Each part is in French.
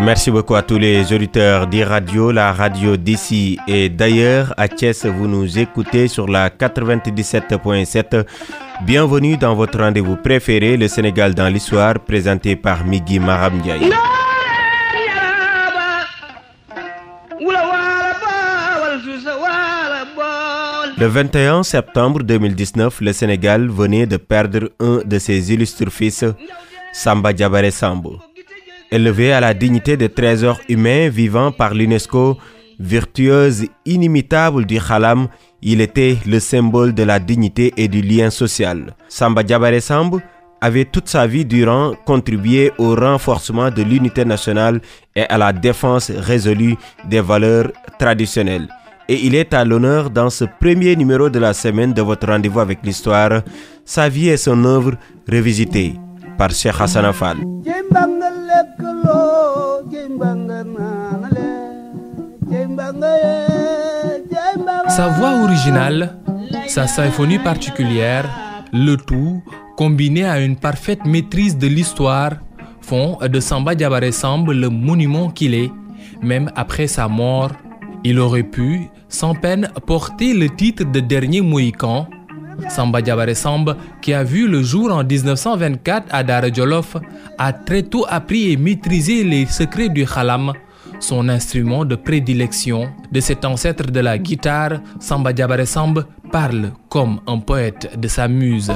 Merci beaucoup à tous les auditeurs d'e-radio, la radio d'ici et d'ailleurs. À Thiès, vous nous écoutez sur la 97.7. Bienvenue dans votre rendez-vous préféré, le Sénégal dans l'histoire, présenté par Migui Maram Le 21 septembre 2019, le Sénégal venait de perdre un de ses illustres fils, Samba Diabaré Sambo. Élevé à la dignité de trésor humain vivant par l'UNESCO, virtueuse inimitable du Khalam, il était le symbole de la dignité et du lien social. Samba Diabaré Sambo avait toute sa vie durant contribué au renforcement de l'unité nationale et à la défense résolue des valeurs traditionnelles et il est à l'honneur dans ce premier numéro de la semaine de votre rendez-vous avec l'histoire, sa vie et son œuvre revisitées par Cheikh Hassan Afal. Sa voix originale, sa symphonie particulière, le tout combiné à une parfaite maîtrise de l'histoire font de Samba Diabaré Samb le monument qu'il est, même après sa mort. Il aurait pu sans peine porter le titre de dernier Mohican. Samba Diabaré Samba, qui a vu le jour en 1924 à Dara Jolof, a très tôt appris et maîtrisé les secrets du khalam, son instrument de prédilection. De cet ancêtre de la guitare, Samba Diabaré Samba parle comme un poète de sa muse.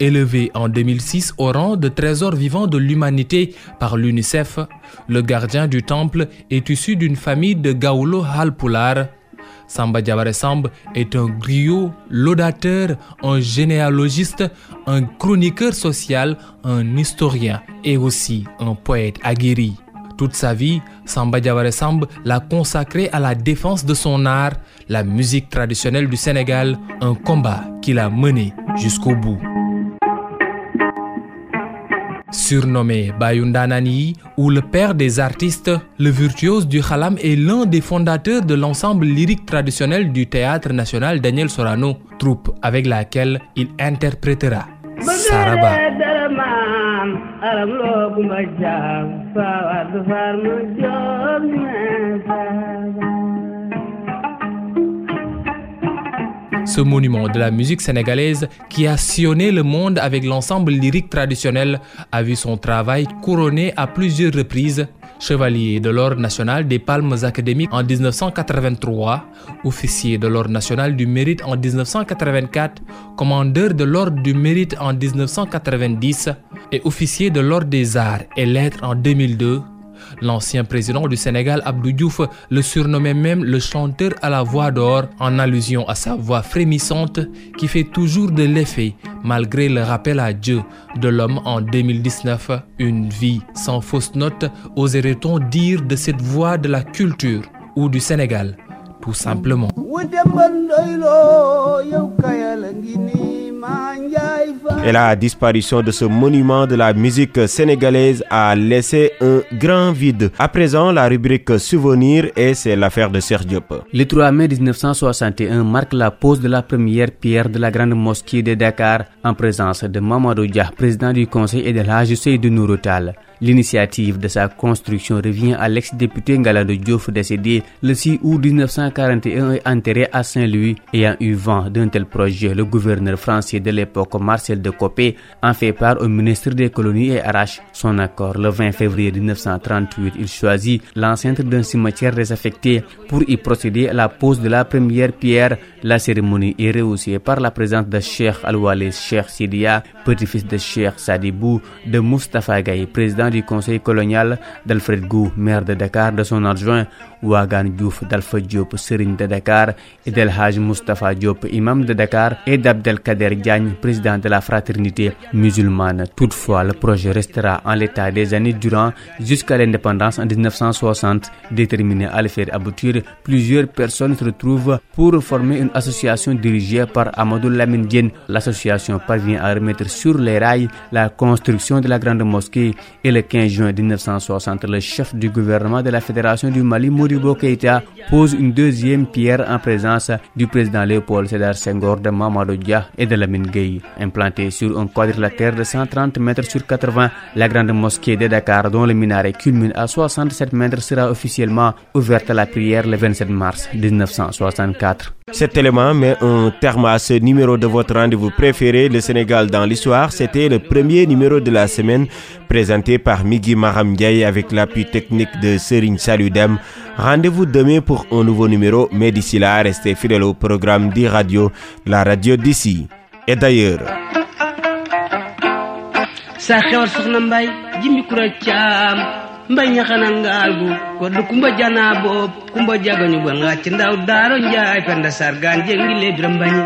Élevé en 2006 au rang de trésor vivant de l'humanité par l'UNICEF, le gardien du temple est issu d'une famille de Gaulo Halpular. Samba Diabaré Samb est un griot, laudateur, un généalogiste, un chroniqueur social, un historien et aussi un poète aguerri. Toute sa vie, Samba Diabaré Samb l'a consacré à la défense de son art, la musique traditionnelle du Sénégal, un combat qu'il a mené jusqu'au bout. Surnommé Bayundanani ou le père des artistes, le virtuose du Khalam est l'un des fondateurs de l'ensemble lyrique traditionnel du Théâtre national Daniel Sorano, troupe avec laquelle il interprétera. Ce monument de la musique sénégalaise qui a sillonné le monde avec l'ensemble lyrique traditionnel a vu son travail couronné à plusieurs reprises. Chevalier de l'Ordre national des Palmes académiques en 1983, officier de l'Ordre national du mérite en 1984, commandeur de l'Ordre du mérite en 1990 et officier de l'Ordre des arts et lettres en 2002. L'ancien président du Sénégal, Abdou Diouf, le surnommait même le chanteur à la voix d'or en allusion à sa voix frémissante qui fait toujours de l'effet malgré le rappel à Dieu de l'homme en 2019. Une vie sans fausse note, oserait-on dire de cette voix de la culture ou du Sénégal, tout simplement. Et la disparition de ce monument de la musique sénégalaise a laissé un grand vide. À présent, la rubrique Souvenir et c'est l'affaire de Serge. Le 3 mai 1961 marque la pose de la première pierre de la grande mosquée de Dakar en présence de Mamadou Dia, président du conseil et de l'âge de Nouroutal. L'initiative de sa construction revient à l'ex-député Ngalado Diouf décédé le 6 août 1941 et enterré à Saint-Louis. Ayant eu vent d'un tel projet, le gouverneur français de l'époque Marcel de Copé en fait part au ministre des colonies et arrache son accord. Le 20 février 1938, il choisit l'enceinte d'un cimetière désaffecté pour y procéder à la pose de la première pierre. La cérémonie est réussie par la présence de Cheikh Al-Walid Cheikh Sidia, petit-fils de Cheikh Sadibou, de Mustafa Gaye, président du conseil colonial, d'Alfred Gou, maire de Dakar, de son adjoint, Ouagan Diouf, d'Alpha Diop, Serigne de Dakar, et d'El Haj Mustafa Diop, imam de Dakar, et d'Abdelkader Diagne, président de la fraternité musulmane. Toutefois, le projet restera en l'état des années durant jusqu'à l'indépendance en 1960. Déterminé à le faire aboutir, plusieurs personnes se retrouvent pour former une association dirigée par Amadou Lamine Diène. L'association parvient à remettre sur les rails la construction de la grande mosquée et le le 15 juin 1960, le chef du gouvernement de la Fédération du Mali, Modibo Keïta, pose une deuxième pierre en présence du président Léopold Sédar Senghor, de Mamadou Dia et de Lamine Gueye. Implantée sur un quadrilatère de 130 mètres sur 80, la grande mosquée de Dakar, dont le minaret culmine à 67 mètres, sera officiellement ouverte à la prière le 27 mars 1964. Cet élément met un terme à ce numéro de votre rendez-vous préféré, le Sénégal dans l'histoire. C'était le premier numéro de la semaine présenté par Migui Maram Ndiaye avec l'appui technique de Serigne Saludem. Rendez-vous demain pour un nouveau numéro, mais d'ici là, restez fidèles au programme d'e-radio, la radio d'ici et d'ailleurs. sa xewar soxna mbay jimbi kura caam mbay ñaxana ngaal gu koddu kumba jana boob kumba jagañu bon ngacc ndaw daaro njaay penda sargaan jengi le biram mbañi